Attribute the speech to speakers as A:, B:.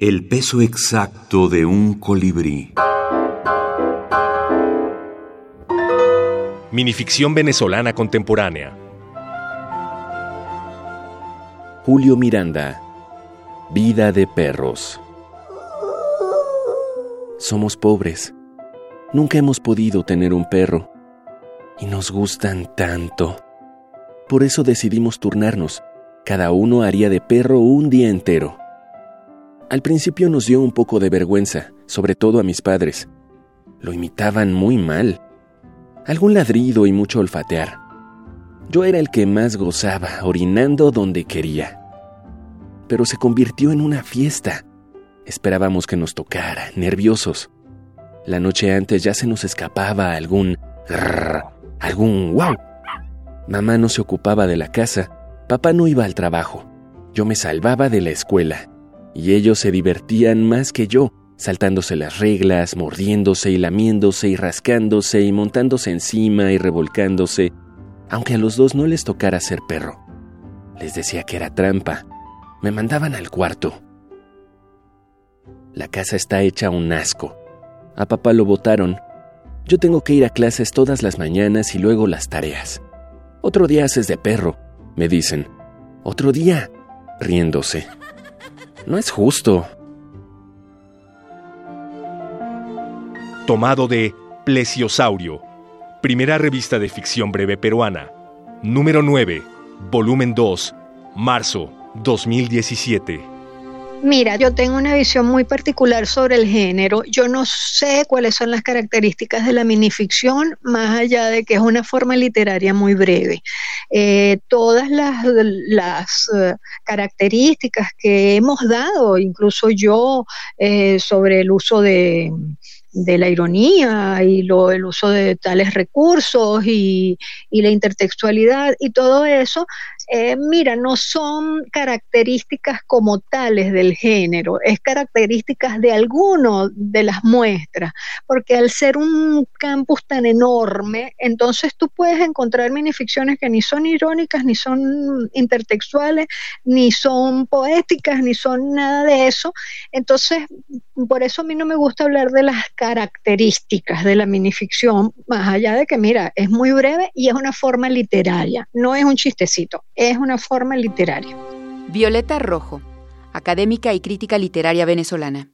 A: El peso exacto de un colibrí.
B: Minificción venezolana contemporánea.
C: Julio Miranda. Vida de perros. Somos pobres. Nunca hemos podido tener un perro. Y nos gustan tanto. Por eso decidimos turnarnos. Cada uno haría de perro un día entero. Al principio nos dio un poco de vergüenza, sobre todo a mis padres. Lo imitaban muy mal. Algún ladrido y mucho olfatear. Yo era el que más gozaba, orinando donde quería. Pero se convirtió en una fiesta. Esperábamos que nos tocara, nerviosos. La noche antes ya se nos escapaba algún grrr, algún wow. Mamá no se ocupaba de la casa, papá no iba al trabajo. Yo me salvaba de la escuela. Y ellos se divertían más que yo, saltándose las reglas, mordiéndose y lamiéndose y rascándose y montándose encima y revolcándose, aunque a los dos no les tocara ser perro. Les decía que era trampa. Me mandaban al cuarto. La casa está hecha un asco. A papá lo botaron. Yo tengo que ir a clases todas las mañanas y luego las tareas. Otro día haces de perro, me dicen. Otro día, riéndose. No es justo.
B: Tomado de Plesiosaurio, primera revista de ficción breve peruana. Número 9, volumen 2, marzo 2017.
D: Mira, yo tengo una visión muy particular sobre el género. Yo no sé cuáles son las características de la minificción, más allá de que es una forma literaria muy breve. Eh, todas las, las uh, características que hemos dado, incluso yo, eh, sobre el uso de la ironía y lo, el uso de tales recursos y la intertextualidad y todo eso, eh, mira, no son características como tales del género, es características de alguno de las muestras, porque al ser un campus tan enorme, entonces tú puedes encontrar minificciones que ni son irónicas, ni son intertextuales, ni son poéticas, ni son nada de eso. Entonces, por eso a mí no me gusta hablar de las características de la minificción, más allá de que, mira, es muy breve y es una forma literaria, no es un chistecito es una forma literaria.
E: Violeta Rojo, académica y crítica literaria venezolana.